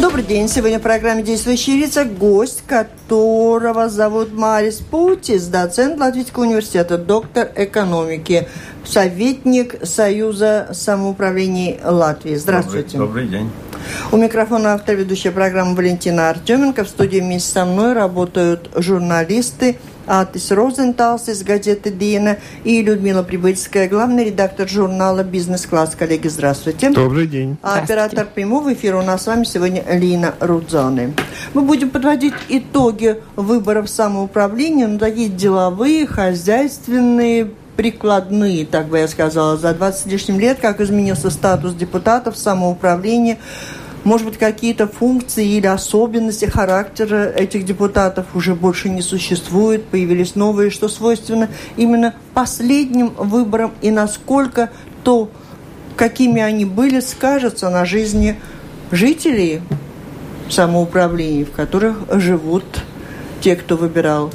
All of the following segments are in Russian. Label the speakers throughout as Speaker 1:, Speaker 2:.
Speaker 1: Добрый день. Сегодня в программе «Действующие лица» гость, которого зовут Марис Путис, доцент Латвийского университета, доктор экономики, советник Союза самоуправлений Латвии. Здравствуйте.
Speaker 2: Добрый, добрый день.
Speaker 1: У микрофона автор ведущая программы Валентина Артеменко. В студии вместе со мной работают журналисты Атис Розенталс из газеты «Диена» и Людмила Прибыльская, главный редактор журнала «Бизнес-класс». Коллеги, здравствуйте.
Speaker 3: Добрый день.
Speaker 1: А оператор прямого эфира у нас с вами сегодня Лина Рудзоны. Мы будем подводить итоги выборов самоуправления, ну, такие деловые, хозяйственные, прикладные, так бы я сказала, за 20 с лишним лет, как изменился статус депутатов самоуправления, может быть, какие-то функции или особенности характера этих депутатов уже больше не существует, появились новые, что свойственно именно последним выборам и насколько то, какими они были, скажется на жизни жителей самоуправлений, в которых живут те, кто выбирал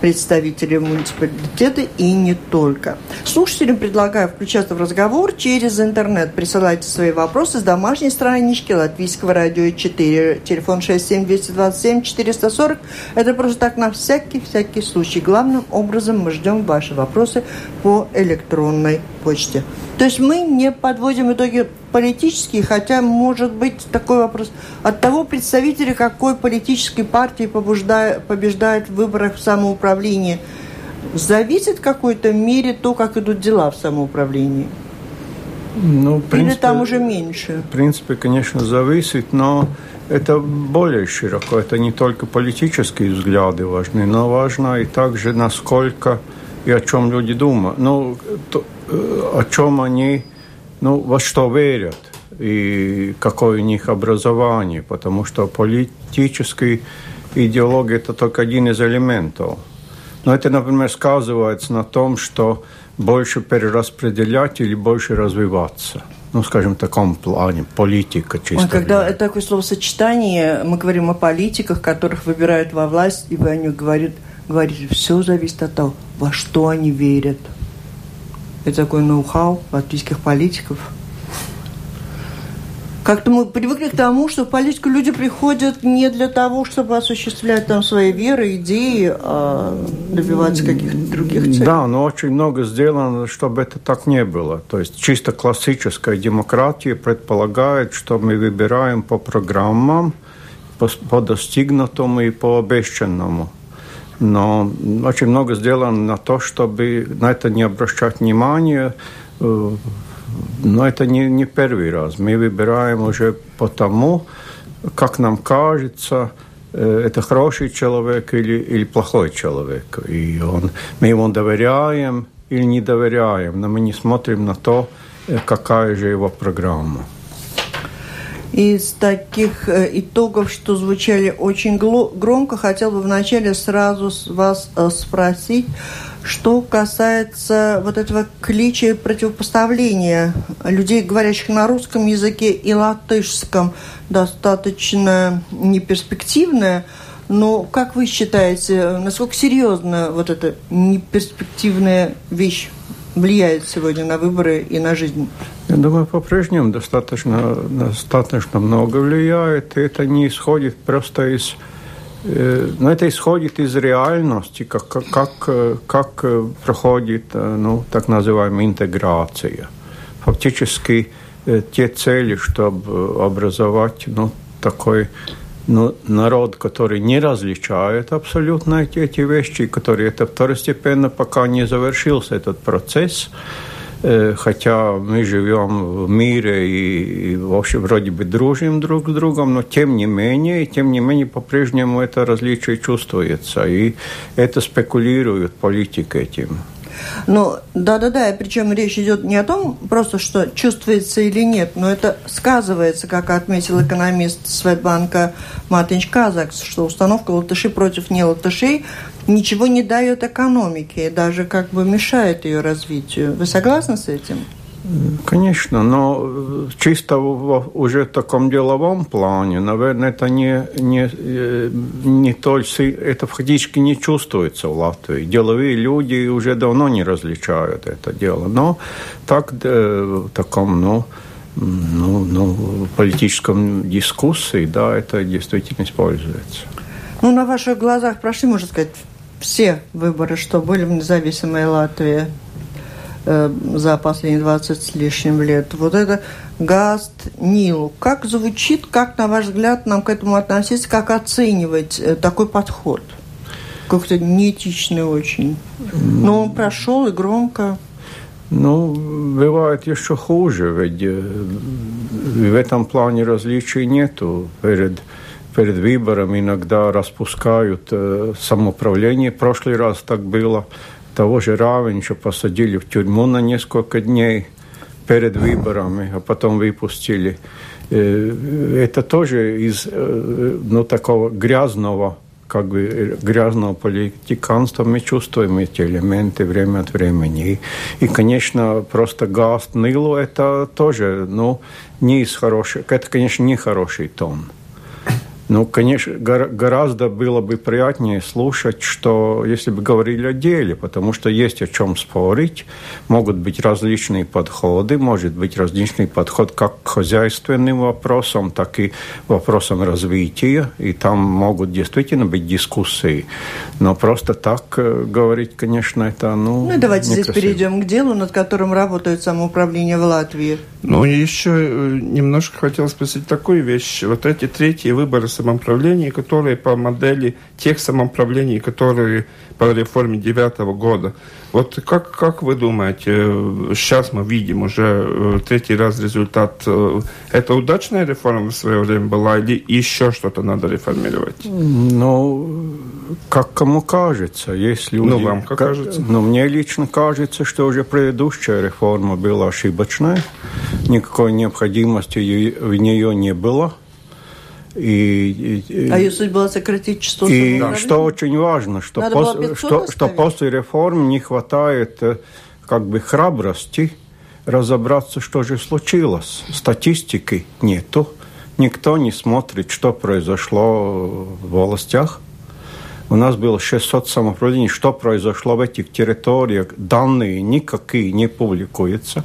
Speaker 1: представителей муниципалитета и не только. Слушателям предлагаю включаться в разговор через интернет. Присылайте свои вопросы с домашней странички Латвийского радио 4. Телефон 67-227-440. Это просто так на всякий-всякий случай. Главным образом мы ждем ваши вопросы по электронной почте. То есть мы не подводим итоги политические, хотя может быть такой вопрос. От того представителя, какой политической партии побеждает, побеждает в выборах в самоуправлении, зависит в какой-то мере то, как идут дела в самоуправлении?
Speaker 2: Ну, в принципе,
Speaker 1: Или там уже меньше?
Speaker 2: В принципе, конечно, зависит, но это более широко. Это не только политические взгляды важны, но важно и также, насколько и о чем люди думают. Ну, то, о чем они ну, во что верят и какое у них образование, потому что политическая идеология – это только один из элементов. Но это, например, сказывается на том, что больше перераспределять или больше развиваться. Ну, скажем, в таком плане, политика чисто.
Speaker 1: А когда это такое словосочетание, мы говорим о политиках, которых выбирают во власть, и вы о них говорите, говорите, все зависит от того, во что они верят – это такой ноу-хау латвийских политиков. Как-то мы привыкли к тому, что в политику люди приходят не для того, чтобы осуществлять там свои веры, идеи, а добиваться каких-то других целей.
Speaker 2: Да, но очень много сделано, чтобы это так не было. То есть чисто классическая демократия предполагает, что мы выбираем по программам, по, по достигнутому и по обещанному но очень много сделано на то, чтобы на это не обращать внимания. Э, но это не, не первый раз. Мы выбираем уже потому, как нам кажется, э, это хороший человек или, или плохой человек. И он, мы ему доверяем или не доверяем, но мы не смотрим на то, э, какая же его программа
Speaker 1: из таких э, итогов, что звучали очень громко, хотел бы вначале сразу вас э, спросить, что касается вот этого клича противопоставления людей, говорящих на русском языке и латышском, достаточно неперспективное. Но как вы считаете, насколько серьезно вот эта неперспективная вещь влияет сегодня на выборы и на жизнь?
Speaker 2: Я думаю, по-прежнему достаточно, достаточно много влияет. И это не исходит просто из... Э, но это исходит из реальности, как, как, как проходит ну, так называемая интеграция. Фактически э, те цели, чтобы образовать ну, такой ну, народ, который не различает абсолютно эти, эти вещи, который это второстепенно, пока не завершился этот процесс, э, хотя мы живем в мире и, и в общем, вроде бы дружим друг с другом, но тем не менее, тем не менее, по-прежнему это различие чувствуется, и это спекулирует политик этим.
Speaker 1: Ну, да-да-да, причем речь идет не о том просто, что чувствуется или нет, но это сказывается, как отметил экономист Светбанка Матинч Казакс, что установка латышей против не латышей ничего не дает экономике, даже как бы мешает ее развитию. Вы согласны с этим?
Speaker 2: Конечно, но чисто в уже в таком деловом плане, наверное, это не, не, э, не то, это фактически не чувствуется в Латвии. Деловые люди уже давно не различают это дело. Но так, э, в таком, ну, ну, ну, политическом дискуссии, да, это действительно используется.
Speaker 1: Ну, на ваших глазах прошли, можно сказать, все выборы, что были в независимой Латвии э, за последние 20 с лишним лет. Вот это ГАСТ Нилу. Как звучит, как, на ваш взгляд, нам к этому относиться, как оценивать э, такой подход? Как-то неэтичный очень. Но он прошел и громко.
Speaker 2: Ну, бывает еще хуже, ведь э, в этом плане различий нету. Перед, перед выбором иногда распускают э, самоуправление. В прошлый раз так было. Того же Равенча посадили в тюрьму на несколько дней перед выборами, а потом выпустили. Это тоже из ну, такого грязного как бы грязного политиканства мы чувствуем эти элементы время от времени. И, и конечно, просто газ Нилу это тоже, ну, не из хороших, это, конечно, не хороший тон. Ну, конечно, гораздо было бы приятнее слушать, что если бы говорили о деле, потому что есть о чем спорить, могут быть различные подходы, может быть различный подход как к хозяйственным вопросам, так и вопросам развития, и там могут действительно быть дискуссии. Но просто так э, говорить, конечно, это, ну,
Speaker 1: Ну, давайте некрасиво. здесь перейдем к делу, над которым работает самоуправление в Латвии.
Speaker 3: Ну, еще э, немножко хотел спросить такую вещь. Вот эти третьи выборы самоуправления, которые по модели тех самоуправлений, которые по реформе девятого года. Вот как, как вы думаете, сейчас мы видим уже э, третий раз результат, э, это удачная реформа в свое время была или еще что-то надо реформировать?
Speaker 2: Ну, как кому кажется. Если
Speaker 3: ну, вам как, как кажется?
Speaker 2: Ну, мне лично кажется, что уже предыдущая реформа была ошибочная. Никакой необходимости в нее не было.
Speaker 1: И, и, а ее суть была сократить число
Speaker 2: И что очень важно, что, пос, что, что после реформ не хватает э, как бы храбрости разобраться, что же случилось. Статистики нету. Никто не смотрит, что произошло в областях. У нас было 600 самоуправлений. Что произошло в этих территориях? Данные никакие не публикуются.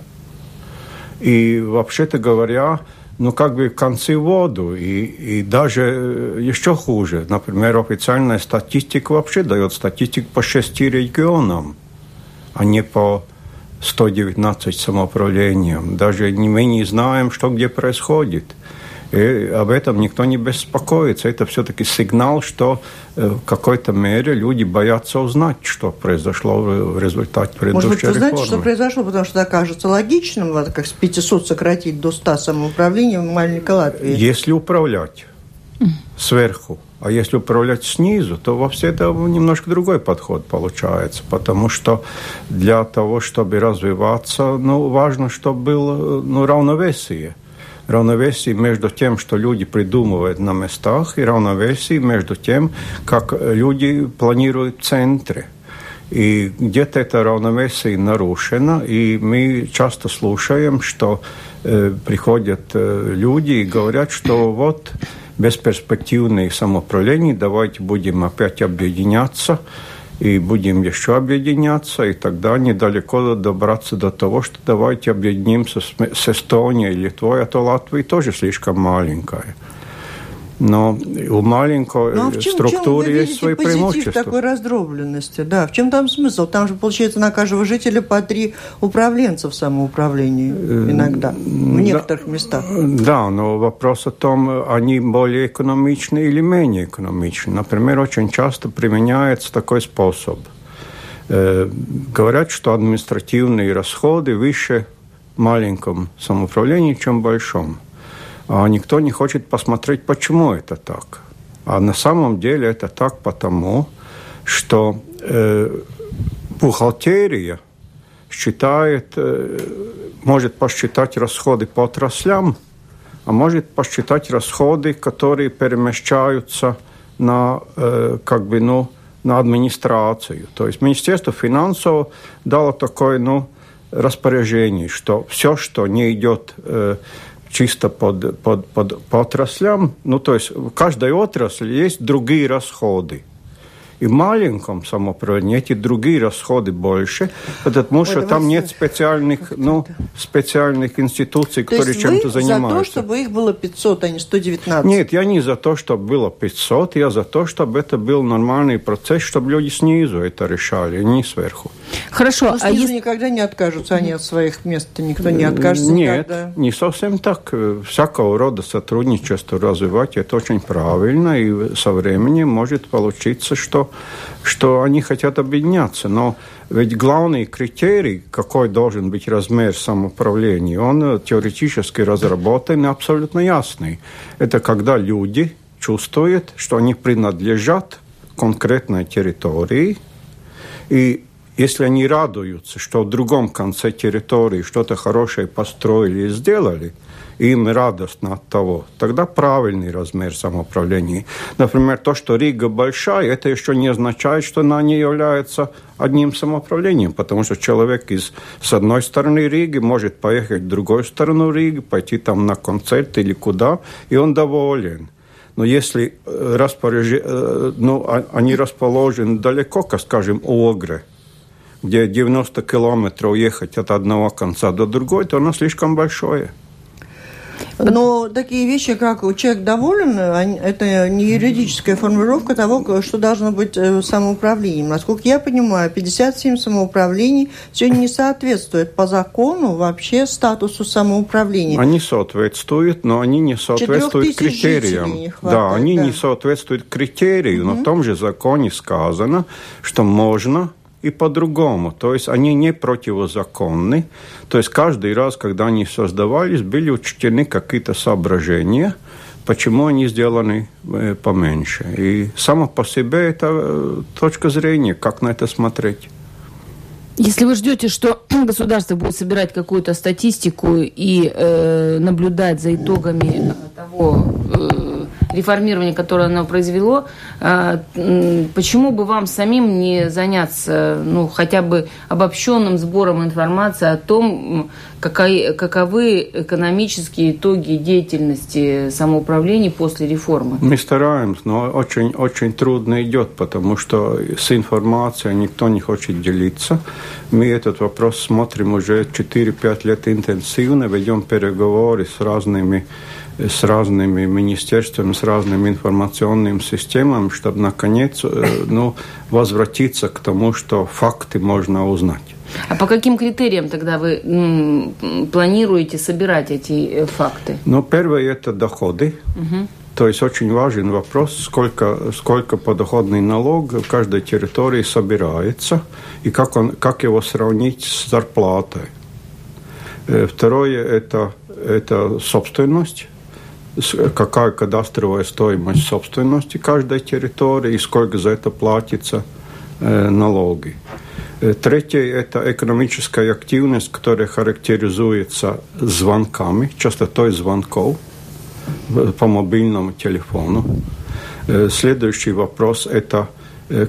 Speaker 2: И вообще-то говоря, ну, как бы концы в воду. И, и даже э, еще хуже. Например, официальная статистика вообще дает статистику по шести регионам, а не по 119 самоуправлениям. Даже мы не знаем, что где происходит. И об этом никто не беспокоится. Это все-таки сигнал, что э, в какой-то мере люди боятся узнать, что произошло в результате предыдущей
Speaker 1: Может быть, вы
Speaker 2: знаете,
Speaker 1: что произошло, потому что это кажется логичным, как с 500 сократить до 100 самоуправления в маленькой Латвии.
Speaker 2: Если управлять сверху, а если управлять снизу, то во все это немножко другой подход получается, потому что для того, чтобы развиваться, ну, важно, чтобы было ну, равновесие равновесие между тем, что люди придумывают на местах, и равновесие между тем, как люди планируют центры. И где-то это равновесие нарушено, и мы часто слушаем, что э, приходят э, люди и говорят, что вот бесперспективные самоуправления, давайте будем опять объединяться и будем еще объединяться, и тогда недалеко добраться до того, что давайте объединимся с, Эстонией, Литвой, а то Латвия тоже слишком маленькая. Но у маленькой
Speaker 1: ну, а в чем,
Speaker 2: структуры
Speaker 1: чем
Speaker 2: есть свои преимущества.
Speaker 1: такой раздробленности, да. В чем там смысл? Там же, получается, на каждого жителя по три управленца в самоуправлении иногда, в некоторых да, местах.
Speaker 2: Да, но вопрос о том, они более экономичны или менее экономичны. Например, очень часто применяется такой способ. Э, говорят, что административные расходы выше маленьком самоуправлении, чем большом а никто не хочет посмотреть, почему это так. А на самом деле это так потому, что э, бухгалтерия считает, э, может посчитать расходы по отраслям, а может посчитать расходы, которые перемещаются на, э, как бы, ну, на администрацию. То есть Министерство финансов дало такое ну, распоряжение, что все, что не идет э, чисто под, под, под, по отраслям. Ну, то есть в каждой отрасли есть другие расходы. И маленьком самоуправлении эти другие расходы больше, потому что там нет специальных, ну, специальных институций, которые чем-то занимаются.
Speaker 1: за то, чтобы их было 500, а не 119?
Speaker 2: Нет, я не за то, чтобы было 500, я за то, чтобы это был нормальный процесс, чтобы люди снизу это решали, а не сверху.
Speaker 1: Хорошо. Ну, а если... никогда не откажутся они от своих мест, никто не откажется
Speaker 2: Нет,
Speaker 1: никогда.
Speaker 2: не совсем так. Всякого рода сотрудничество развивать, это очень правильно, и со временем может получиться, что что они хотят объединяться. Но ведь главный критерий, какой должен быть размер самоуправления, он теоретически разработан и абсолютно ясный. Это когда люди чувствуют, что они принадлежат конкретной территории, и если они радуются, что в другом конце территории что-то хорошее построили и сделали – им радостно от того, тогда правильный размер самоуправления. Например, то, что Рига большая, это еще не означает, что она не является одним самоуправлением, потому что человек из, с одной стороны Риги может поехать в другую сторону Риги, пойти там на концерт или куда, и он доволен. Но если э, распоряж... Э, ну, а, они расположены далеко, как, скажем, Огре, где 90 километров ехать от одного конца до другой, то оно слишком большое.
Speaker 1: Но такие вещи, как человек доволен, это не юридическая формулировка того, что должно быть э, самоуправлением. Насколько я понимаю, 57 самоуправлений сегодня не соответствует по закону вообще статусу самоуправления.
Speaker 2: Они соответствуют, но они не соответствуют критериям.
Speaker 1: Хватает,
Speaker 2: да, они да. не соответствуют критерию, угу. но в том же законе сказано, что можно и по-другому. То есть они не противозаконны. То есть каждый раз, когда они создавались, были учтены какие-то соображения, почему они сделаны э, поменьше. И само по себе это э, точка зрения, как на это смотреть.
Speaker 4: Если вы ждете, что государство будет собирать какую-то статистику и э, наблюдать за итогами того, э, реформирования, которое оно произвело, а, почему бы вам самим не заняться ну, хотя бы обобщенным сбором информации о том, какой, каковы экономические итоги деятельности самоуправления после реформы?
Speaker 2: Мы стараемся, но очень, очень трудно идет, потому что с информацией никто не хочет делиться. Мы этот вопрос смотрим уже 4-5 лет интенсивно, ведем переговоры с разными с разными министерствами, с разными информационными системами, чтобы, наконец, э, ну, возвратиться к тому, что факты можно узнать.
Speaker 4: А по каким критериям тогда вы планируете собирать эти э, факты?
Speaker 2: Ну, первое – это доходы. Угу. То есть очень важен вопрос, сколько, сколько подоходный налог в каждой территории собирается и как, он, как его сравнить с зарплатой. Э, второе – это, это собственность какая кадастровая стоимость собственности каждой территории и сколько за это платится э, налоги. Э, третье – это экономическая активность, которая характеризуется звонками, частотой звонков по мобильному телефону. Э, следующий вопрос – это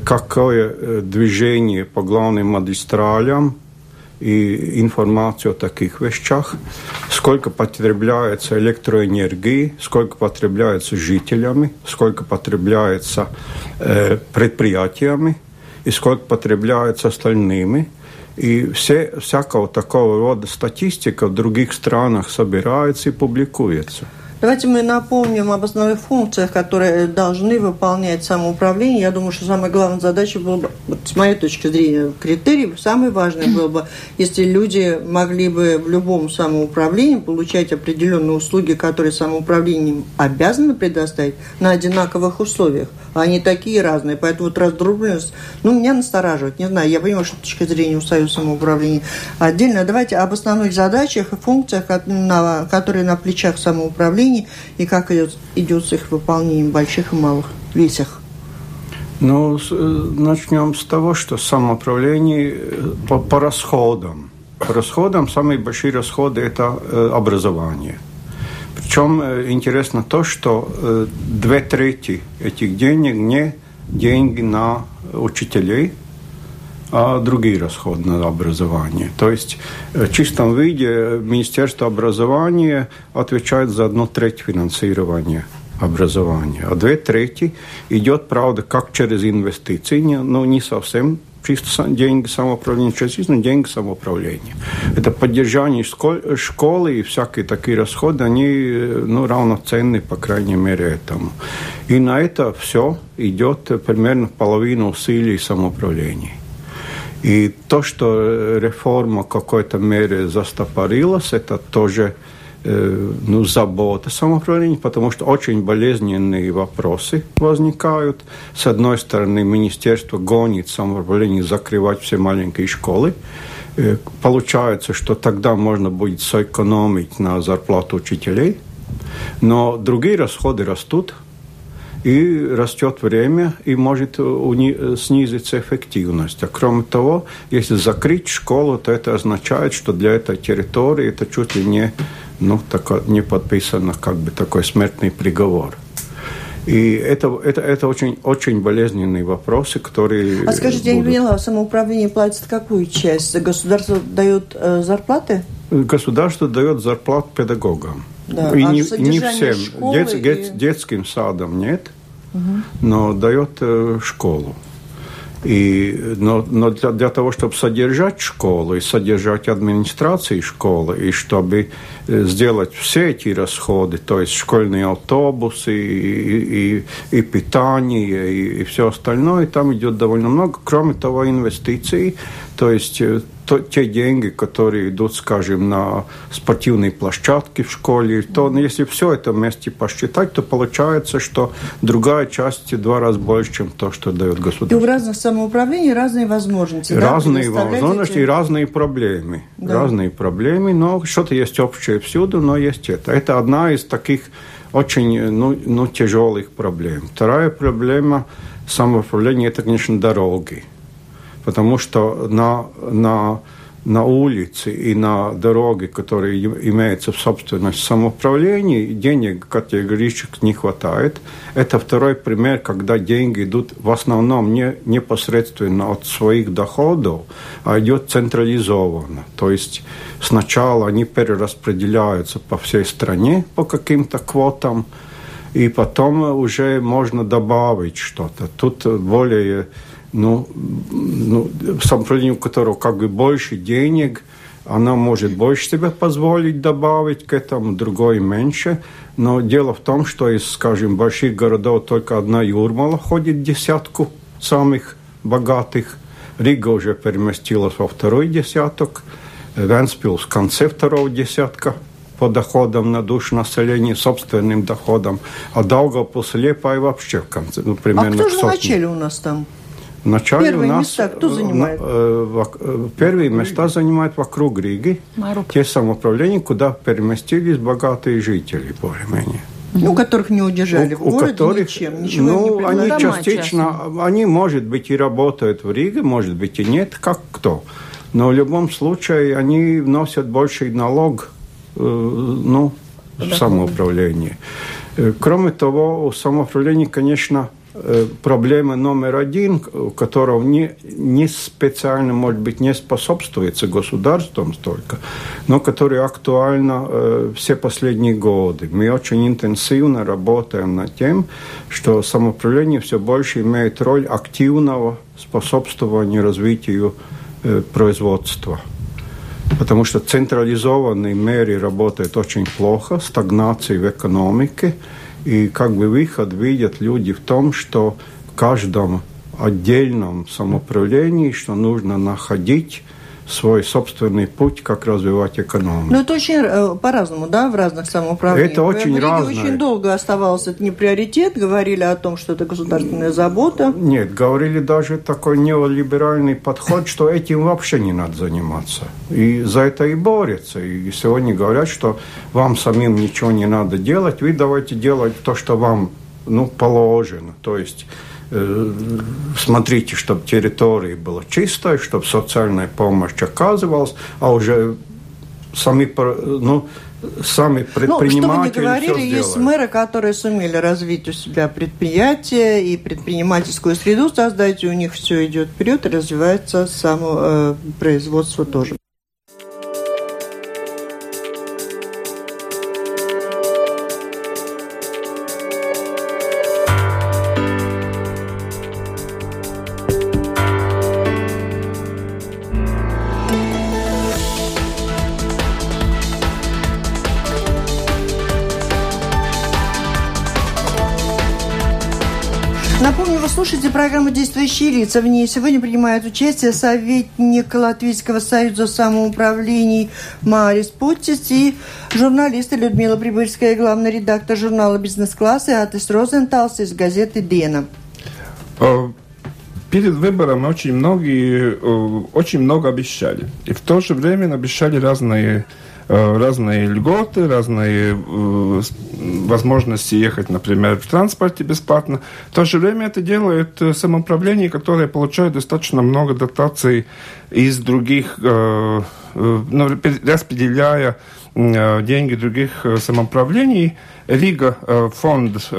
Speaker 2: какое движение по главным магистралям и информацию о таких вещах, сколько потребляется электроэнергии, сколько потребляется жителями, сколько потребляется э, предприятиями и сколько потребляется остальными. И все, всякого такого рода статистика в других странах собирается и публикуется.
Speaker 1: Давайте мы напомним об основных функциях, которые должны выполнять самоуправление. Я думаю, что самая главная задача была бы, вот с моей точки зрения, критерий, самый важный был бы, если люди могли бы в любом самоуправлении получать определенные услуги, которые самоуправлением обязаны предоставить на одинаковых условиях. Они такие разные. Поэтому вот раздробленность, ну, меня настораживает. Не знаю, я понимаю, что точка зрения у Союза самоуправления отдельно. Давайте об основных задачах и функциях, которые на плечах самоуправления направлений и как идет, идет с их выполнением больших и малых весях?
Speaker 2: Ну, э, начнем с того, что самоуправление э, по, по расходам. По расходам самые большие расходы – это э, образование. Причем интересно то, что две трети этих денег не деньги на учителей, а другие расходы на образование. То есть в чистом виде Министерство образования отвечает за одну треть финансирования образования. А две трети идет, правда, как через инвестиции, но не совсем чисто деньги самоуправления, частично деньги самоуправления. Это поддержание школы и всякие такие расходы, они ну, равноценны, по крайней мере, этому. И на это все идет примерно половина усилий самоуправления. И то, что реформа в какой-то мере застопорилась, это тоже Э, ну, забота самоуправления, потому что очень болезненные вопросы возникают. С одной стороны, министерство гонит самоуправление закрывать все маленькие школы. Получается, что тогда можно будет сэкономить на зарплату учителей, но другие расходы растут, и растет время, и может снизиться эффективность. А кроме того, если закрыть школу, то это означает, что для этой территории это чуть ли не ну, так, не подписано как бы такой смертный приговор. И это, это, это очень, очень болезненные вопросы, которые...
Speaker 1: А скажите, будут... я не поняла, самоуправление платит какую часть? Государство дает э, зарплаты?
Speaker 2: Государство дает зарплат педагогам. Да. И а не, не всем. Дет, и... Детским садом нет, угу. но дает э, школу. И, но но для, для того, чтобы содержать школу и содержать администрации школы, и чтобы э, сделать все эти расходы, то есть школьные автобусы, и, и, и питание, и, и все остальное, там идет довольно много. Кроме того, инвестиций, то есть э, то, те деньги, которые идут, скажем, на спортивные площадки в школе, то если все это вместе посчитать, то получается, что другая часть в два раза больше, чем то, что дает государство.
Speaker 1: И у разных самоуправлений разные возможности.
Speaker 2: Разные да, возможности и разные проблемы. Да. Разные проблемы, но что-то есть общее всюду, но есть это. Это одна из таких очень ну, ну, тяжелых проблем. Вторая проблема самоуправления – это, конечно, дороги потому что на, на, на улице и на дороге, которые имеются в собственности самоуправлении, денег категорически не хватает. Это второй пример, когда деньги идут в основном не непосредственно от своих доходов, а идет централизованно. То есть сначала они перераспределяются по всей стране по каким-то квотам, и потом уже можно добавить что-то. Тут более ну, ну, самоуправлению, у которого как бы больше денег, она может больше себе позволить добавить к этому, другой меньше. Но дело в том, что из, скажем, больших городов только одна Юрмала ходит десятку самых богатых. Рига уже переместилась во второй десяток. Венспилс в конце второго десятка по доходам на душу населения, собственным доходам. А Даугавпилс и Лепай вообще в конце, ну, примерно
Speaker 1: А кто же в начале у нас там?
Speaker 2: Вначале
Speaker 1: Первые
Speaker 2: у нас
Speaker 1: места кто э, занимает?
Speaker 2: Э, э, первые места занимают вокруг Риги. Маруп. Те самоуправления, куда переместились богатые жители, более-менее.
Speaker 1: Ну, которых не удержали у, в городе которых, ничем, ничего
Speaker 2: ну, не они частично, часто. они, может быть, и работают в Риге, может быть, и нет, как кто. Но в любом случае они вносят больший налог э, ну, в самоуправление. Кроме того, у самоуправления, конечно, Э, проблема номер один, которого не, не специально, может быть, не способствуется государством столько, но которая актуальна э, все последние годы. Мы очень интенсивно работаем над тем, что самоуправление все больше имеет роль активного способствования развитию э, производства. Потому что централизованные меры работают очень плохо, стагнации в экономике – и как бы выход видят люди в том, что в каждом отдельном самоуправлении, что нужно находить свой собственный путь, как развивать экономику.
Speaker 1: Ну, это очень э, по-разному, да, в разных самоуправлениях.
Speaker 2: Это очень разное.
Speaker 1: очень долго оставался это не приоритет, говорили о том, что это государственная забота.
Speaker 2: Нет, говорили даже такой неолиберальный подход, что этим вообще не надо заниматься. И за это и борются. И сегодня говорят, что вам самим ничего не надо делать, вы давайте делать то, что вам ну, положено. То есть смотрите, чтобы территория была чистая, чтобы социальная помощь оказывалась, а уже сами, ну, сами предприниматели ну, что вы не говорили,
Speaker 1: есть мэры, которые сумели развить у себя предприятие и предпринимательскую среду создать, и у них все идет вперед и развивается само э, производство тоже. Слушаете программу «Действующие лица». В ней сегодня принимает участие советник Латвийского союза самоуправлений Марис Путис и журналисты Людмила Прибыльская, главный редактор журнала «Бизнес-класс» и Атис Розенталс из газеты «Дена».
Speaker 3: Э, перед выбором очень многие э, очень много обещали. И в то же время обещали разные разные льготы, разные э, возможности ехать, например, в транспорте бесплатно. В то же время это делает э, самоуправление, которое получает достаточно много дотаций из других, ну, распределяя деньги других самоуправлений. Рига фонд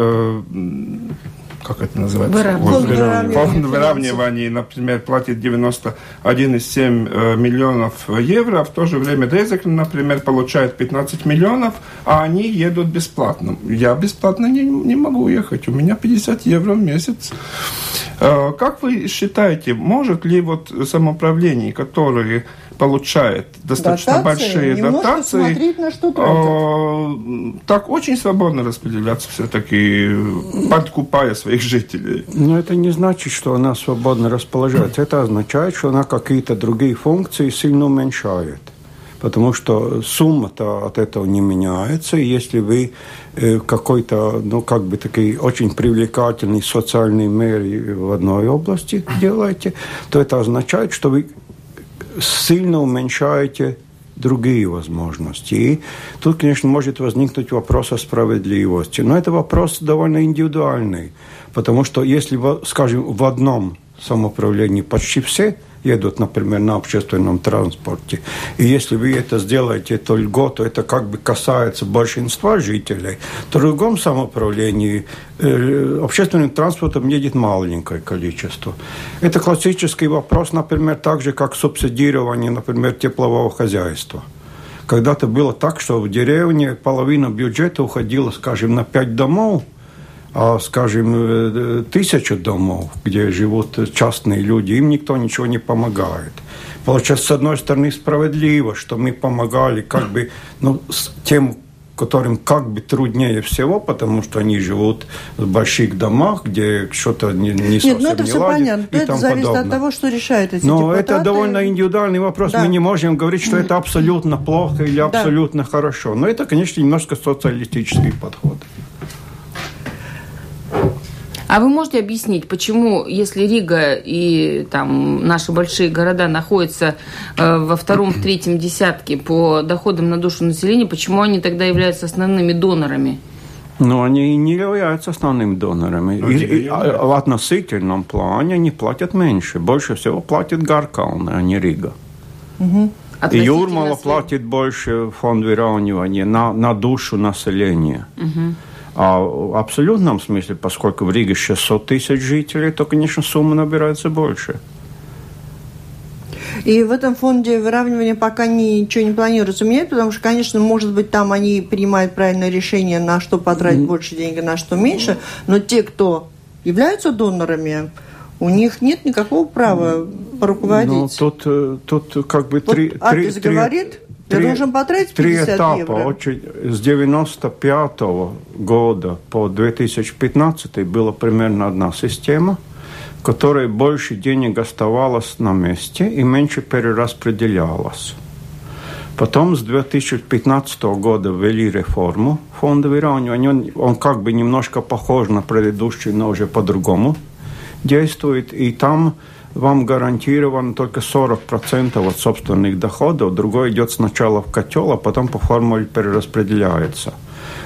Speaker 3: как это называется?
Speaker 4: Выравнивание.
Speaker 3: Фонд выравнивания, например, платит 91,7 э, миллионов евро, а в то же время Резекн, например, получает 15 миллионов, а они едут бесплатно. Я бесплатно не, не могу ехать, у меня 50 евро в месяц. Э, как вы считаете, может ли вот самоуправление, которые получает достаточно
Speaker 1: дотации,
Speaker 3: большие дотации,
Speaker 1: смотреть, на что
Speaker 3: э, так очень свободно распределяться все-таки, подкупая своих жителей.
Speaker 2: Но это не значит, что она свободно расположается. Это означает, что она какие-то другие функции сильно уменьшает. Потому что сумма-то от этого не меняется. И если вы э, какой-то, ну, как бы такой очень привлекательный социальный меры в одной области делаете, то это означает, что вы сильно уменьшаете другие возможности. И тут, конечно, может возникнуть вопрос о справедливости. Но это вопрос довольно индивидуальный, потому что если, скажем, в одном самоуправлении почти все – едут, например, на общественном транспорте. И если вы это сделаете, то льготу, это как бы касается большинства жителей, в другом самоуправлении э, общественным транспортом едет маленькое количество. Это классический вопрос, например, так же, как субсидирование, например, теплового хозяйства. Когда-то было так, что в деревне половина бюджета уходила, скажем, на пять домов, скажем, э, тысячу домов, где живут частные люди, им никто ничего не помогает. Получается, с одной стороны, справедливо, что мы помогали как бы ну, тем, которым как бы труднее всего, потому что они живут в больших домах, где что-то не, не совсем
Speaker 1: Нет, ну это
Speaker 2: не
Speaker 1: все
Speaker 2: ладит
Speaker 1: понятно.
Speaker 2: и
Speaker 1: это зависит подобное. от того, что решают эти
Speaker 2: Но
Speaker 1: депутаты.
Speaker 2: это довольно индивидуальный вопрос. Да. Мы не можем говорить, что это абсолютно плохо или абсолютно да. хорошо. Но это, конечно, немножко социалистический подход.
Speaker 4: А вы можете объяснить, почему, если Рига и там наши большие города находятся э, во втором, в третьем десятке по доходам на душу населения, почему они тогда являются основными донорами?
Speaker 2: Ну, они не являются основными донорами. Ну, и, и, а, в относительном плане они платят меньше. Больше всего платит Гаркална, а не Рига.
Speaker 4: Угу.
Speaker 2: И Юрмала платит больше фонд выравнивания на, на душу населения.
Speaker 4: Угу.
Speaker 2: А в абсолютном смысле, поскольку в Риге 600 тысяч жителей, то, конечно, сумма набирается больше.
Speaker 1: И в этом фонде выравнивания пока ничего не планируется менять, потому что, конечно, может быть, там они принимают правильное решение, на что потратить mm. больше денег, на что меньше, но те, кто являются донорами, у них нет никакого права поруководить. Ну,
Speaker 2: тут, э, тут как бы вот три...
Speaker 1: Адрес три, говорит, ты три, должен потратить 50
Speaker 2: три этапа.
Speaker 1: евро.
Speaker 2: Очень, с 95 -го года по 2015 была примерно одна система, в которой больше денег оставалось на месте и меньше перераспределялось. Потом с 2015 года ввели реформу фонда выравнивания. Он, он как бы немножко похож на предыдущий, но уже по-другому действует. И там вам гарантировано только 40% от собственных доходов, другой идет сначала в котел, а потом по формуле перераспределяется.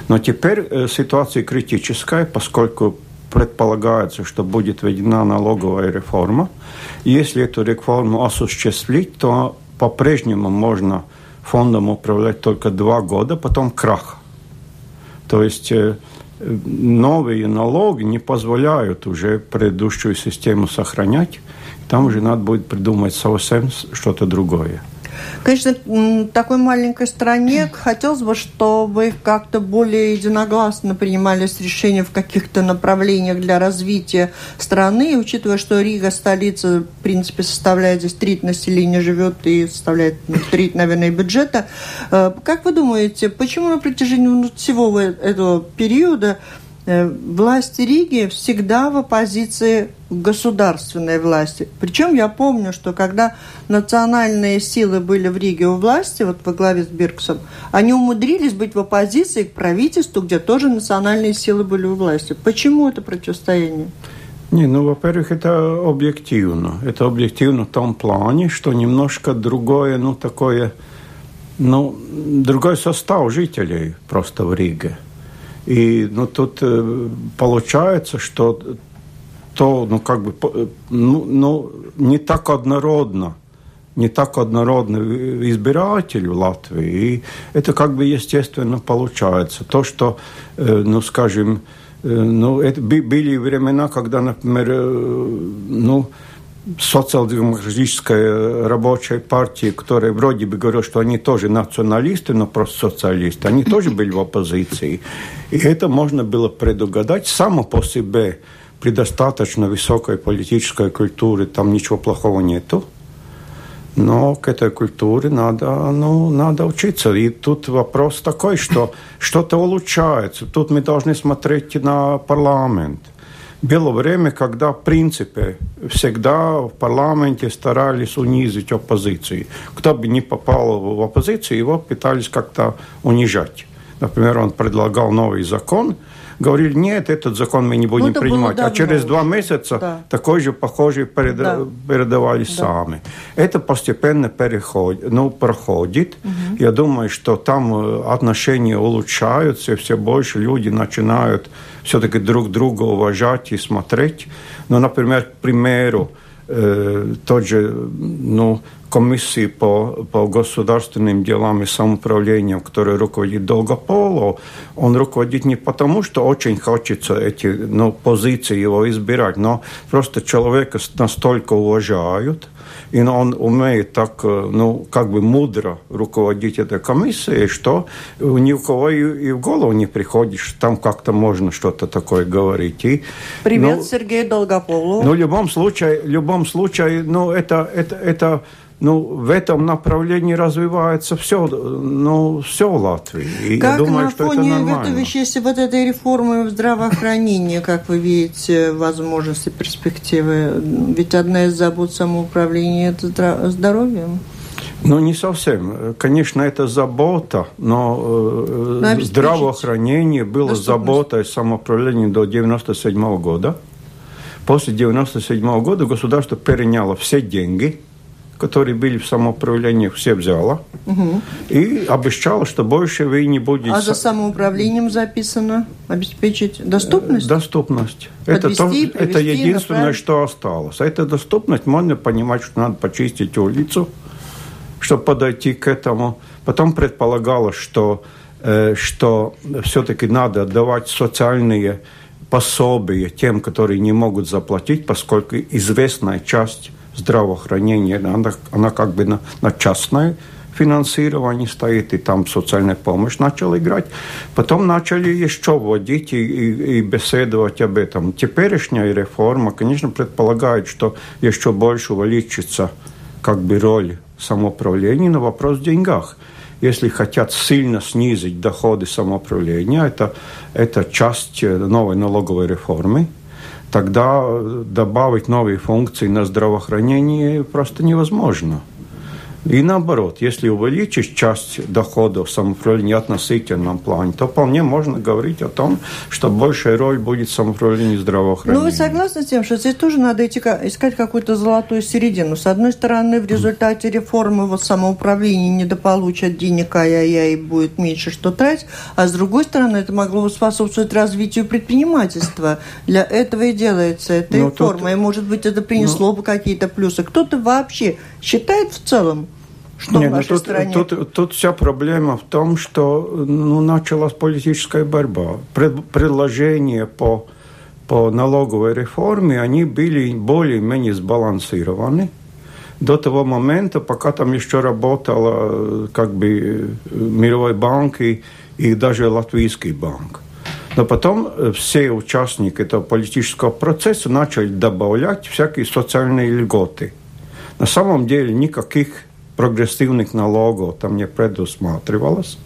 Speaker 2: Но теперь э, ситуация критическая, поскольку предполагается, что будет введена налоговая реформа. Если эту реформу осуществить, то по-прежнему можно фондом управлять только два года, потом крах. То есть э, новые налоги не позволяют уже предыдущую систему сохранять. Там уже надо будет придумать совсем что-то другое.
Speaker 1: Конечно, такой маленькой стране хотелось бы, чтобы как-то более единогласно принимались решения в каких-то направлениях для развития страны, и учитывая, что Рига, столица, в принципе, составляет здесь треть населения живет и составляет треть, наверное, бюджета. Э, как вы думаете, почему на протяжении всего этого периода Э, власти Риги всегда в оппозиции государственной власти. Причем я помню, что когда национальные силы были в Риге у власти, вот во главе с Бирксом, они умудрились быть в оппозиции к правительству, где тоже национальные силы были у власти. Почему это противостояние?
Speaker 2: Не, ну, во-первых, это объективно. Это объективно в том плане, что немножко другое, ну, такое, ну, другой состав жителей просто в Риге. И ну, тут э, получается, что то, ну, как бы, э, ну, ну, не так однородно, не так однородно избиратель в Латвии. И это как бы естественно получается. То, что, э, ну, скажем, ну, это были времена, когда, например, ну, социал-демократическая рабочая партия, которая вроде бы говорила, что они тоже националисты, но просто социалисты, они тоже были в оппозиции. И это можно было предугадать само по себе при достаточно высокой политической культуре, там ничего плохого нету. Но к этой культуре надо, ну, надо учиться. И тут вопрос такой, что что-то улучшается. Тут мы должны смотреть на парламент – было время, когда, в принципе, всегда в парламенте старались унизить оппозицию. Кто бы не попал в оппозицию, его пытались как-то унижать. Например, он предлагал новый закон, говорили, нет, этот закон мы не будем ну, принимать. А через два месяца да. такой же похожий переда- да. передавали да. сами. Это постепенно переходит, ну, проходит. Угу. Я думаю, что там э, отношения улучшаются, и все больше люди начинают все-таки друг друга уважать и смотреть. Ну, например, к примеру, тот же, ну, комиссии по, по государственным делам и самоуправлением, который руководит Долгополов, он руководит не потому, что очень хочется эти ну, позиции его избирать, но просто человека настолько уважают, и он умеет так, э, ну, как бы мудро руководить этой комиссией, что ни у кого и, и в голову не приходит, что там как-то можно что-то такое говорить. И,
Speaker 1: Привет, ну, Сергей Долгополов.
Speaker 2: Ну, в любом случае, в любом случае, ну, это, это, это ну, в этом направлении развивается все, ну, все в Латвии.
Speaker 1: И как я думаю, на что фоне это нормально. этого, если вот этой реформы в здравоохранении, как вы видите, возможности, перспективы? Ведь одна из забот самоуправления – это здоровье.
Speaker 2: Ну, не совсем. Конечно, это забота, но э, здравоохранение было заботой самоуправления до 1997 года. После 1997 года государство переняло все деньги – которые были в самоуправлении, все взяла. Угу. И обещала, что больше вы не будете...
Speaker 1: А за самоуправлением записано обеспечить доступность?
Speaker 2: Доступность. Подвести, это, то, привести, это единственное, направить. что осталось. А эта доступность, можно понимать, что надо почистить улицу, чтобы подойти к этому. Потом предполагалось, что, э, что все-таки надо давать социальные пособия тем, которые не могут заплатить, поскольку известная часть здравоохранения, она, она как бы на, на частное финансирование стоит, и там социальная помощь начала играть. Потом начали еще вводить и, и, и беседовать об этом. Теперешняя реформа, конечно, предполагает, что еще больше увеличится как бы роль самоуправления, но вопрос в деньгах. Если хотят сильно снизить доходы самоуправления, это, это часть новой налоговой реформы, тогда добавить новые функции на здравоохранение просто невозможно. И наоборот, если увеличить часть доходов самоуправления в относительном плане, то вполне можно говорить о том, что большая роль будет самоуправления здравоохранения.
Speaker 1: Ну, вы согласны с тем, что здесь тоже надо идти, искать какую-то золотую середину? С одной стороны, в результате реформы вот самоуправления недополучат денег, а я, я и будет меньше что тратить, а с другой стороны, это могло бы способствовать развитию предпринимательства. Для этого и делается эта Но ну, реформа, тут... и, может быть, это принесло ну... бы какие-то плюсы. Кто-то вообще считает в целом, что Нет, в нашей
Speaker 2: ну, тут,
Speaker 1: стране?
Speaker 2: Тут, тут вся проблема в том, что ну, началась политическая борьба. Пред, предложения по, по налоговой реформе, они были более-менее сбалансированы до того момента, пока там еще работала как бы Мировой банк и, и даже Латвийский банк. Но потом все участники этого политического процесса начали добавлять всякие социальные льготы. На самом деле никаких прогрессивных налогов там не предусматривалось.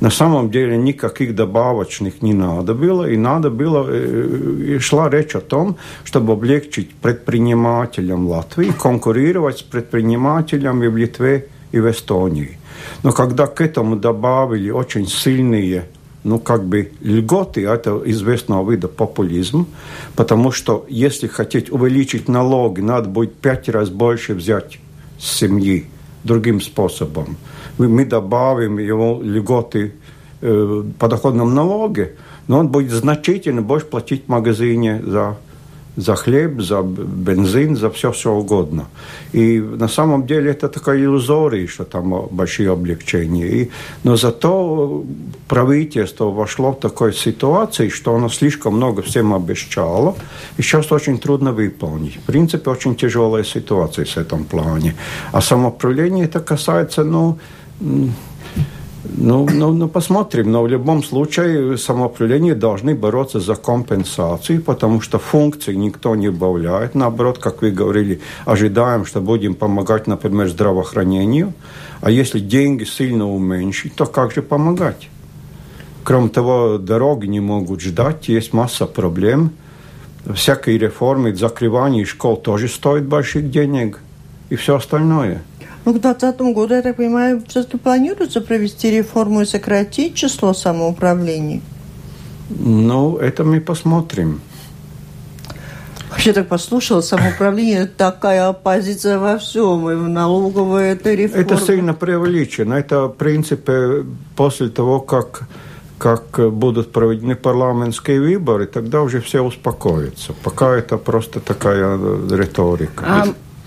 Speaker 2: На самом деле никаких добавочных не надо было, и надо было, и шла речь о том, чтобы облегчить предпринимателям Латвии конкурировать с предпринимателями в Литве и в Эстонии. Но когда к этому добавили очень сильные ну, как бы льготы, это известного вида популизм, потому что если хотеть увеличить налоги, надо будет пять раз больше взять с семьи другим способом. Мы добавим его льготы э, подоходном налоге, но он будет значительно больше платить в магазине за за хлеб, за бензин, за все, что угодно. И на самом деле это такая иллюзория, что там большие облегчения. И, но зато правительство вошло в такой ситуации, что оно слишком много всем обещало, и сейчас очень трудно выполнить. В принципе, очень тяжелая ситуация в этом плане. А самоуправление это касается, ну, ну, ну, ну, посмотрим. Но в любом случае самоуправление должны бороться за компенсацию, потому что функции никто не убавляет. Наоборот, как вы говорили, ожидаем, что будем помогать, например, здравоохранению. А если деньги сильно уменьшить, то как же помогать? Кроме того, дороги не могут ждать, есть масса проблем. Всякие реформы, закрывание школ тоже стоит больших денег и все остальное –
Speaker 1: к 2020 году, я так понимаю, все-таки планируется провести реформу и сократить число самоуправлений?
Speaker 2: Ну, это мы посмотрим.
Speaker 1: Вообще так послушала, самоуправление такая оппозиция во всем, и в налоговой это реформа.
Speaker 2: Это сильно преувеличено. Это, в принципе, после того, как как будут проведены парламентские выборы, тогда уже все успокоятся. Пока это просто такая риторика. А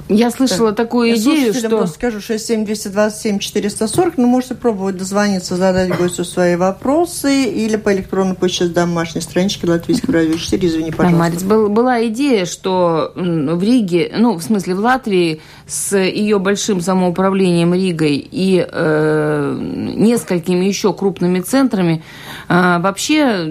Speaker 4: я слышала так. такую Я идею, что...
Speaker 1: просто скажу, 6727-440, но можете пробовать дозвониться, задать гостю свои вопросы или по электронной почте с домашней странички Латвийского радио 4, извини, пожалуйста. Да, Марис,
Speaker 4: был, была идея, что в Риге, ну, в смысле в Латвии, с ее большим самоуправлением Ригой и э, несколькими еще крупными центрами, вообще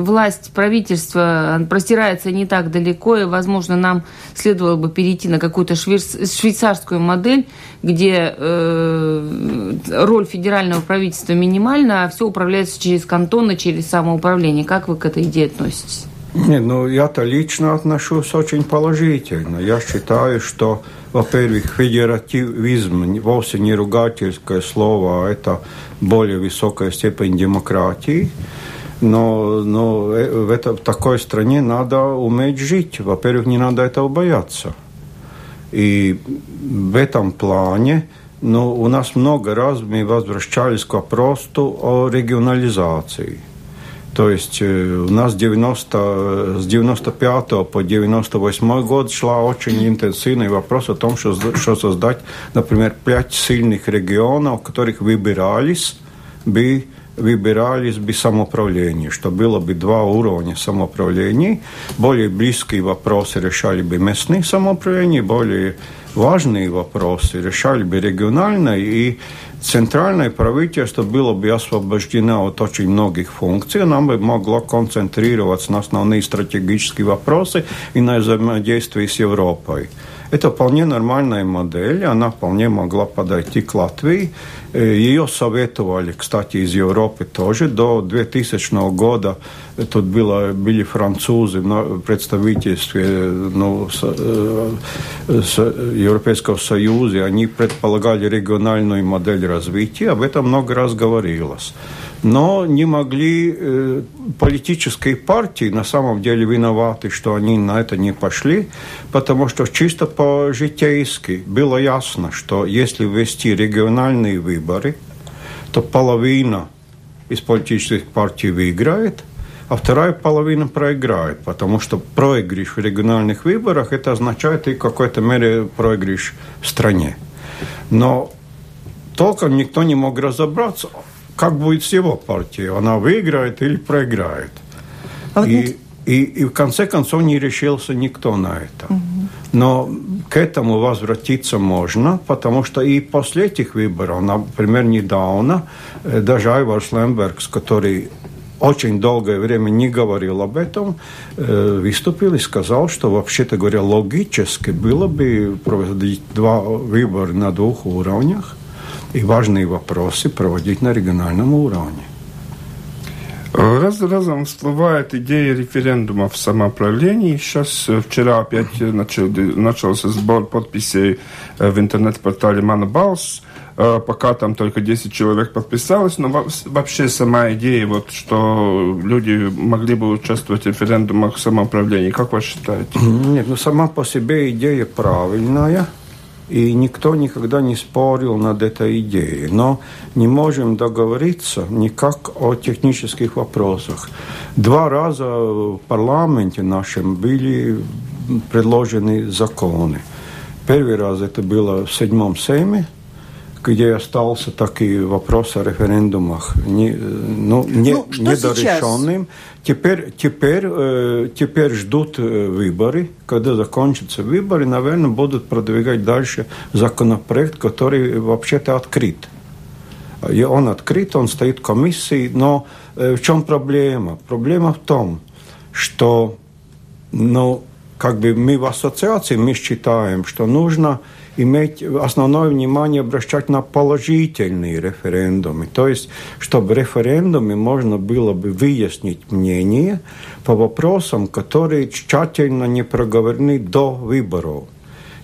Speaker 4: власть правительства простирается не так далеко, и, возможно, нам следовало бы перейти на какую-то швейцарскую модель, где э, роль федерального правительства минимальна, а все управляется через кантоны, через самоуправление. Как вы к этой идее относитесь?
Speaker 2: Нет, ну я-то лично отношусь очень положительно. Я считаю, что, во-первых, федеративизм вовсе не ругательское слово, а это более высокая степень демократии. Но, но э, в, это, в такой стране надо уметь жить. Во-первых, не надо этого бояться. И в этом плане ну, у нас много раз мы возвращались к вопросу о регионализации. То есть э, у нас 90, с 95 по 98 год шла очень интенсивный вопрос о том, что, что создать, например, пять сильных регионов, которых выбирались бы выбирались бы самоуправление, что было бы два уровня самоуправления. Более близкие вопросы решали бы местные самоуправления, более важные вопросы решали бы региональные, и центральное правительство было бы освобождено от очень многих функций, оно бы могло концентрироваться на основные стратегические вопросы и на взаимодействии с Европой. Это вполне нормальная модель, она вполне могла подойти к Латвии. Э, Ее советовали, кстати, из Европы тоже. До 2000 года тут было, были французы в представительстве ну, с, э, Европейского Союза. Они предполагали региональную модель развития. Об этом много раз говорилось но не могли э, политические партии на самом деле виноваты, что они на это не пошли, потому что чисто по-житейски было ясно, что если ввести региональные выборы, то половина из политических партий выиграет, а вторая половина проиграет, потому что проигрыш в региональных выборах это означает и в какой-то мере проигрыш в стране. Но толком никто не мог разобраться, как будет с его партией, она выиграет или проиграет. А и, и, и в конце концов не решился никто на это. Угу. Но к этому возвратиться можно, потому что и после этих выборов, например, недавно, э, даже Айварс Лембергс, который очень долгое время не говорил об этом, э, выступил и сказал, что, вообще-то говоря, логически было бы проводить два выбора на двух уровнях, и важные вопросы проводить на региональном уровне.
Speaker 3: Раз за разом всплывает идея референдума в самоуправлении. Сейчас, вчера опять начал, начался сбор подписей в интернет-портале «Манабалс». Пока там только 10 человек подписалось, но вообще сама идея, вот, что люди могли бы участвовать в референдумах самоуправления, как вы считаете?
Speaker 2: Нет, ну сама по себе идея правильная и никто никогда не спорил над этой идеей. Но не можем договориться никак о технических вопросах. Два раза в парламенте нашем были предложены законы. Первый раз это было в седьмом сейме, где остался такой вопрос о референдумах не, ну, не, ну, недорешенным. Теперь, теперь, э, теперь ждут э, выборы. Когда закончатся выборы, наверное, будут продвигать дальше законопроект, который вообще-то открыт. И он открыт, он стоит в комиссии, но э, в чем проблема? Проблема в том, что ну, как бы мы в ассоциации мы считаем, что нужно иметь основное внимание обращать на положительные референдумы. То есть, чтобы референдуме можно было бы выяснить мнение по вопросам, которые тщательно не проговорены до выборов.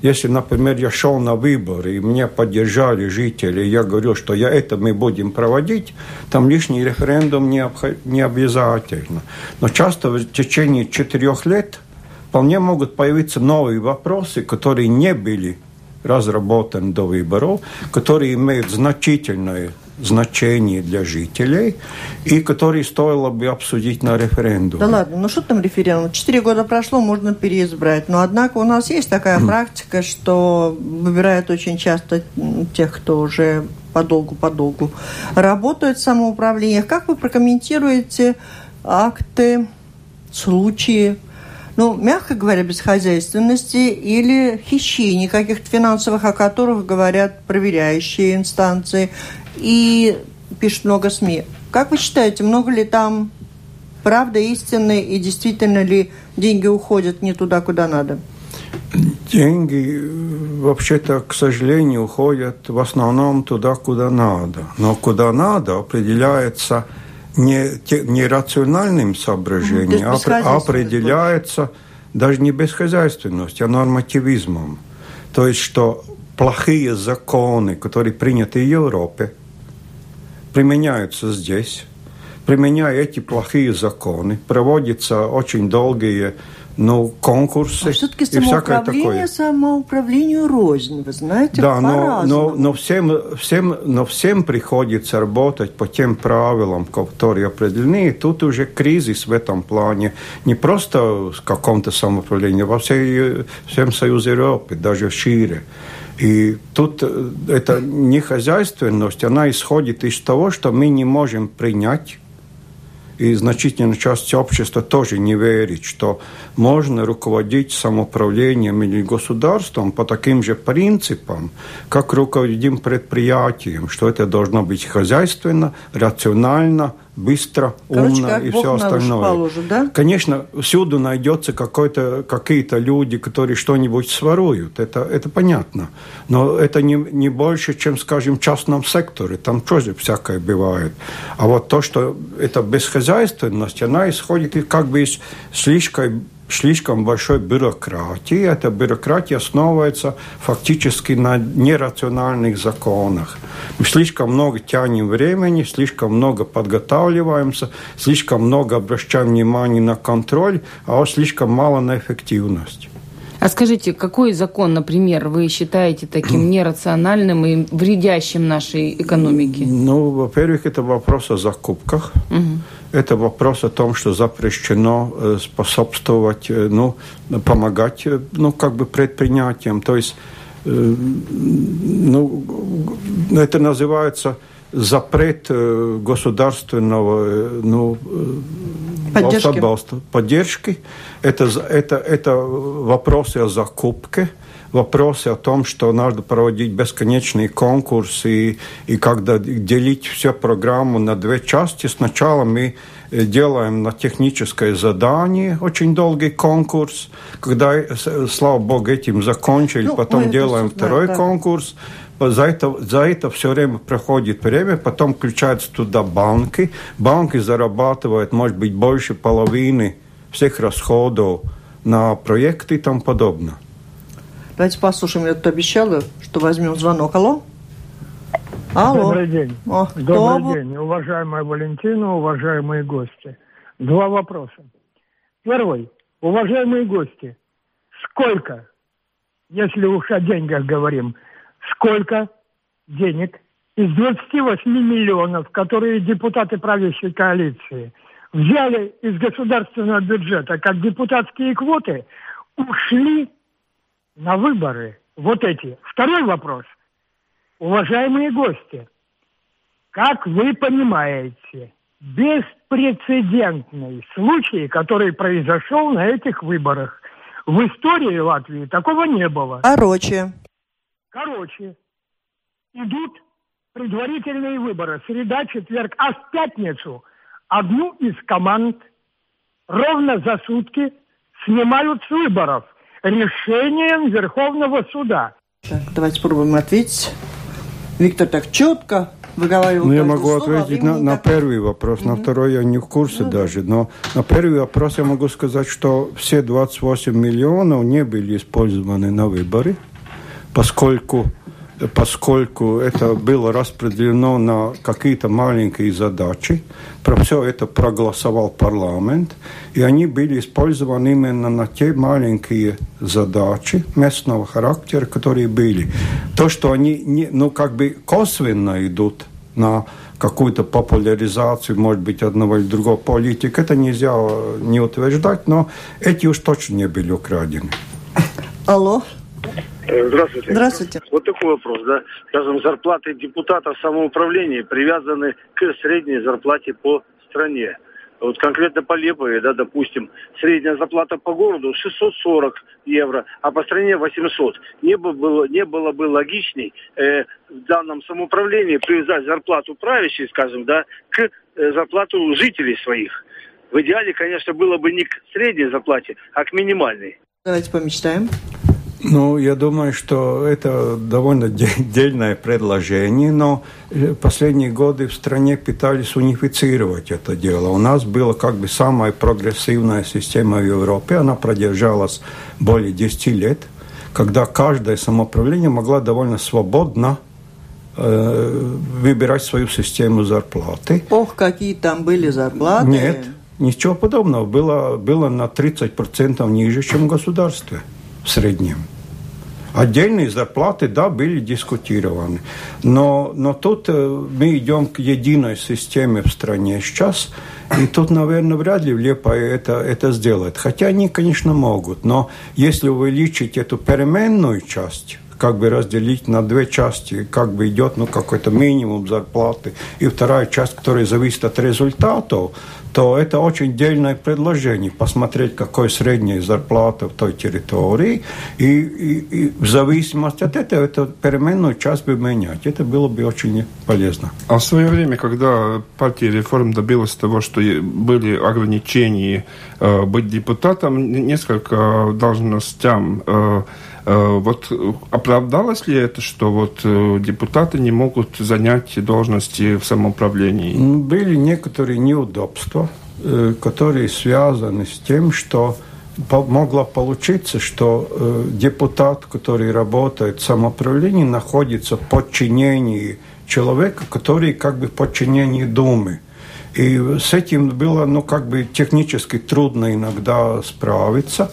Speaker 2: Если, например, я шел на выборы, и меня поддержали жители, я говорю, что я это мы будем проводить, там лишний референдум не, обх... не обязательно. Но часто в течение четырех лет вполне могут появиться новые вопросы, которые не были разработан до выборов, которые имеют значительное значение для жителей и которые стоило бы обсудить на референдуме.
Speaker 1: Да ладно, ну что там референдум? Четыре года прошло, можно переизбрать. Но однако у нас есть такая практика, что выбирают очень часто тех, кто уже подолгу-подолгу работает в самоуправлениях. Как вы прокомментируете акты, случаи ну, мягко говоря, бесхозяйственности или хищений каких-то финансовых, о которых говорят проверяющие инстанции. И пишет много СМИ. Как вы считаете, много ли там правда истины и действительно ли деньги уходят не туда, куда надо?
Speaker 2: Деньги, вообще-то, к сожалению, уходят в основном туда, куда надо. Но куда надо определяется не, те, не рациональным соображением, а определяется даже не бесхозяйственностью, а нормативизмом. То есть, что плохие законы, которые приняты в Европе, применяются здесь. Применяя эти плохие законы, проводятся очень долгие ну, конкурсы
Speaker 1: а все-таки и всякое такое. самоуправлению рознь, вы знаете, Да,
Speaker 2: но, но, но, всем, всем, но всем приходится работать по тем правилам, которые определены. И тут уже кризис в этом плане не просто в каком-то самоуправлении, во всей, всем Союзе Европы, даже шире. И тут э, эта нехозяйственность, она исходит из того, что мы не можем принять и значительная часть общества тоже не верит, что можно руководить самоуправлением или государством по таким же принципам, как руководим предприятием, что это должно быть хозяйственно, рационально, быстро, Короче, умно и Бог все остальное.
Speaker 1: Положит, да?
Speaker 2: Конечно, всюду найдется какие-то люди, которые что-нибудь своруют. Это, это понятно. Но это не, не больше, чем, скажем, в частном секторе. Там тоже всякое бывает. А вот то, что это бесхозяйственность, она исходит как бы из слишком слишком большой бюрократии. Эта бюрократия основывается фактически на нерациональных законах. Мы слишком много тянем времени, слишком много подготавливаемся, слишком много обращаем внимание на контроль, а слишком мало на эффективность.
Speaker 4: А скажите, какой закон, например, вы считаете таким нерациональным и вредящим нашей экономике?
Speaker 2: Ну, во-первых, это вопрос о закупках. Угу. Это вопрос о том, что запрещено э, способствовать, э, ну, помогать, э, ну, как бы предприятиям. То есть, ну, это называется запрет государственного, ну,
Speaker 1: поддержки.
Speaker 2: поддержки. Это, это, это вопросы о закупке, вопросы о том, что надо проводить бесконечные конкурсы и, и когда делить всю программу на две части. Сначала мы э, делаем на техническое задание очень долгий конкурс, когда, э, слава богу, этим закончили, ну, потом делаем второй да, конкурс. За это, за это все время проходит время, потом включаются туда банки. Банки зарабатывают, может быть, больше половины всех расходов на проекты и тому подобное.
Speaker 1: Давайте послушаем, я тут обещала, что возьмем звонок. Алло?
Speaker 5: Алло. Добрый день. О, Добрый кто? день, уважаемая Валентина, уважаемые гости. Два вопроса. Первый. Уважаемые гости, сколько, если уж о деньгах говорим, сколько денег из 28 миллионов, которые депутаты правящей коалиции взяли из государственного бюджета как депутатские квоты, ушли на выборы вот эти. Второй вопрос. Уважаемые гости, как вы понимаете, беспрецедентный случай, который произошел на этих выборах. В истории Латвии такого не было.
Speaker 1: Короче.
Speaker 5: Короче. Идут предварительные выборы. Среда, четверг. А в пятницу одну из команд ровно за сутки снимают с выборов – решением Верховного суда.
Speaker 1: Так, давайте попробуем ответить. Виктор так четко выговаривал.
Speaker 2: Ну, я могу слово, ответить на, на первый вопрос, mm-hmm. на второй я не в курсе ну, даже. Но на первый вопрос я могу сказать, что все 28 миллионов не были использованы на выборы, поскольку поскольку это было распределено на какие-то маленькие задачи. Про все это проголосовал парламент, и они были использованы именно на те маленькие задачи местного характера, которые были. То, что они, не, ну, как бы косвенно идут на какую-то популяризацию, может быть, одного или другого политика, это нельзя не утверждать, но эти уж точно не были украдены.
Speaker 1: Алло.
Speaker 6: Э, здравствуйте.
Speaker 1: Здравствуйте.
Speaker 6: Вот такой вопрос, да. Скажем, зарплаты депутатов самоуправления привязаны к средней зарплате по стране. Вот конкретно по Лепове, да, допустим, средняя зарплата по городу 640 евро, а по стране 800. Не было, не было бы логичней э, в данном самоуправлении привязать зарплату правящей, скажем, да, к э, зарплату жителей своих. В идеале, конечно, было бы не к средней зарплате, а к минимальной.
Speaker 1: Давайте помечтаем.
Speaker 2: Ну, я думаю, что это довольно дельное предложение, но э, последние годы в стране пытались унифицировать это дело. У нас была как бы самая прогрессивная система в Европе, она продержалась более 10 лет, когда каждое самоуправление могло довольно свободно э, выбирать свою систему зарплаты.
Speaker 1: Ох, какие там были зарплаты!
Speaker 2: Нет, ничего подобного. Было, было на 30% ниже, чем в государстве в среднем. Отдельные зарплаты, да, были дискутированы. Но, но тут э, мы идем к единой системе в стране сейчас, и тут, наверное, вряд ли Лепа это, это сделает. Хотя они, конечно, могут. Но если увеличить эту переменную часть, как бы разделить на две части, как бы идет ну, какой-то минимум зарплаты, и вторая часть, которая зависит от результатов, то это очень дельное предложение. Посмотреть, какой средняя зарплата в той территории, и, и, и в зависимости от этого эту переменную часть бы менять. Это было бы очень полезно.
Speaker 3: А в свое время, когда партия реформ добилась того, что были ограничения э, быть депутатом, несколько должностям э, Э, вот оправдалось ли это, что вот э, депутаты не могут занять должности в самоуправлении?
Speaker 2: Были некоторые неудобства, э, которые связаны с тем, что могло получиться, что депутат, который работает в самоуправлении, находится в подчинении человека, который как бы в подчинении Думы. И с этим было, ну, как бы технически трудно иногда справиться.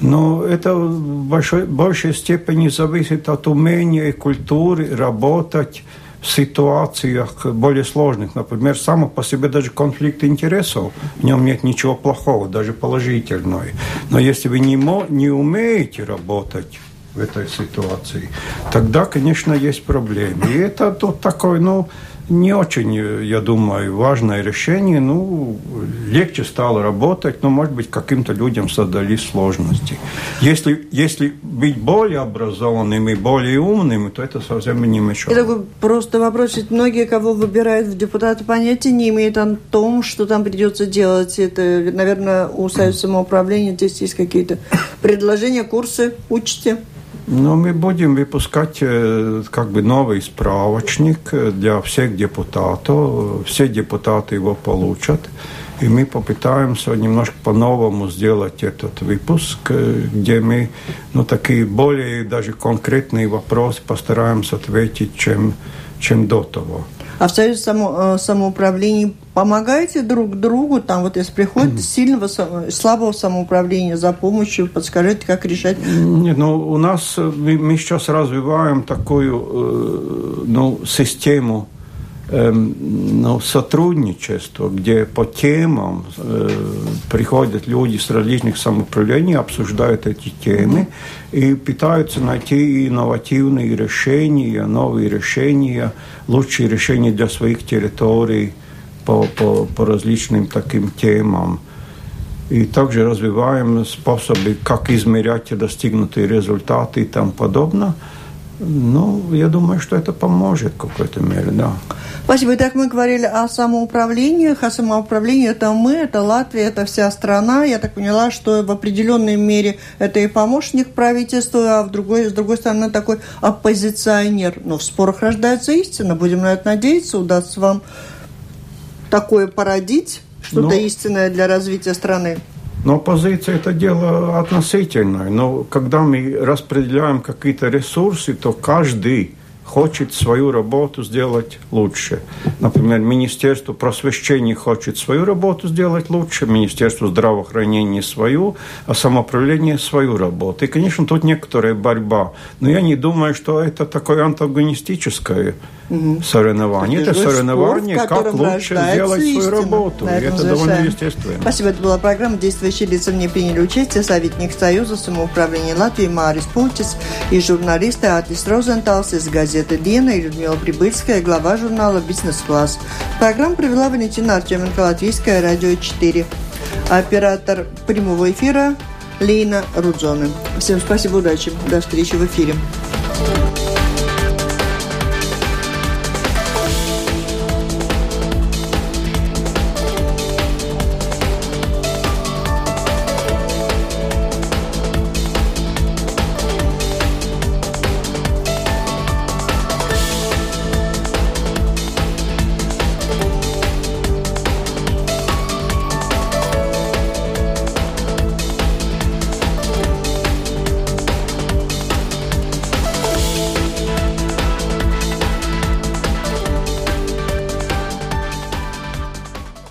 Speaker 2: Но это в большой, большей степени зависит от умения и культуры работать в ситуациях более сложных. Например, само по себе даже конфликт интересов, в нем нет ничего плохого, даже положительного. Но если вы не, не умеете работать в этой ситуации, тогда, конечно, есть проблемы. И это тут такой, ну, не очень, я думаю, важное решение. Ну, легче стало работать, но, может быть, каким-то людям создались сложности. Если, если быть более образованным и более умным, то это совсем не мешает.
Speaker 1: И такой просто вопрос. Ведь многие, кого выбирают в депутаты, понятия не имеют о том, что там придется делать. Это, наверное, у Союза самоуправления здесь есть какие-то предложения, курсы. Учите.
Speaker 2: Ну, мы будем выпускать как бы новый справочник для всех депутатов. Все депутаты его получат. И мы попытаемся немножко по-новому сделать этот выпуск, где мы ну, такие более даже конкретные вопросы постараемся ответить, чем, чем до того.
Speaker 1: А в Союзе само, э, самоуправления помогаете друг другу? Там вот если приходит mm-hmm. сильного, слабого самоуправления за помощью, подскажите, как решать?
Speaker 2: Нет, ну у нас, э, мы, мы сейчас развиваем такую э, ну, систему ну, сотрудничество, где по темам э, приходят люди с различных самоуправлений, обсуждают эти темы и пытаются найти инновативные решения, новые решения, лучшие решения для своих территорий по, по, по различным таким темам. И также развиваем способы, как измерять достигнутые результаты и тому подобное. Ну, я думаю, что это поможет в какой-то мере, да.
Speaker 1: Спасибо. Итак, мы говорили о самоуправлении. А самоуправление – это мы, это Латвия, это вся страна. Я так поняла, что в определенной мере это и помощник правительства, а в другой, с другой стороны такой оппозиционер. Но в спорах рождается истина. Будем на это надеяться. Удастся вам такое породить, что-то Но... истинное для развития страны.
Speaker 2: Но оппозиция – это дело относительное. Но когда мы распределяем какие-то ресурсы, то каждый хочет свою работу сделать лучше. Например, Министерство просвещения хочет свою работу сделать лучше, Министерство здравоохранения свою, а самоуправление свою работу. И, конечно, тут некоторая борьба. Но я не думаю, что это такое антагонистическое соревнование. Это соревнование, спор, как лучше сделать истина. свою работу. И это довольно естественно.
Speaker 1: Спасибо. Это была программа «Действующие лица». В ней приняли участие советник Союза самоуправления Латвии Марис Пултис и журналисты Атис Розенталс из газеты «Дена» и Людмила Прибыльская, глава журнала «Бизнес-класс». Программу провела Валентина Артеменко, Латвийское радио 4. Оператор прямого эфира Лейна Рудзоны. Всем спасибо, удачи. До встречи в эфире.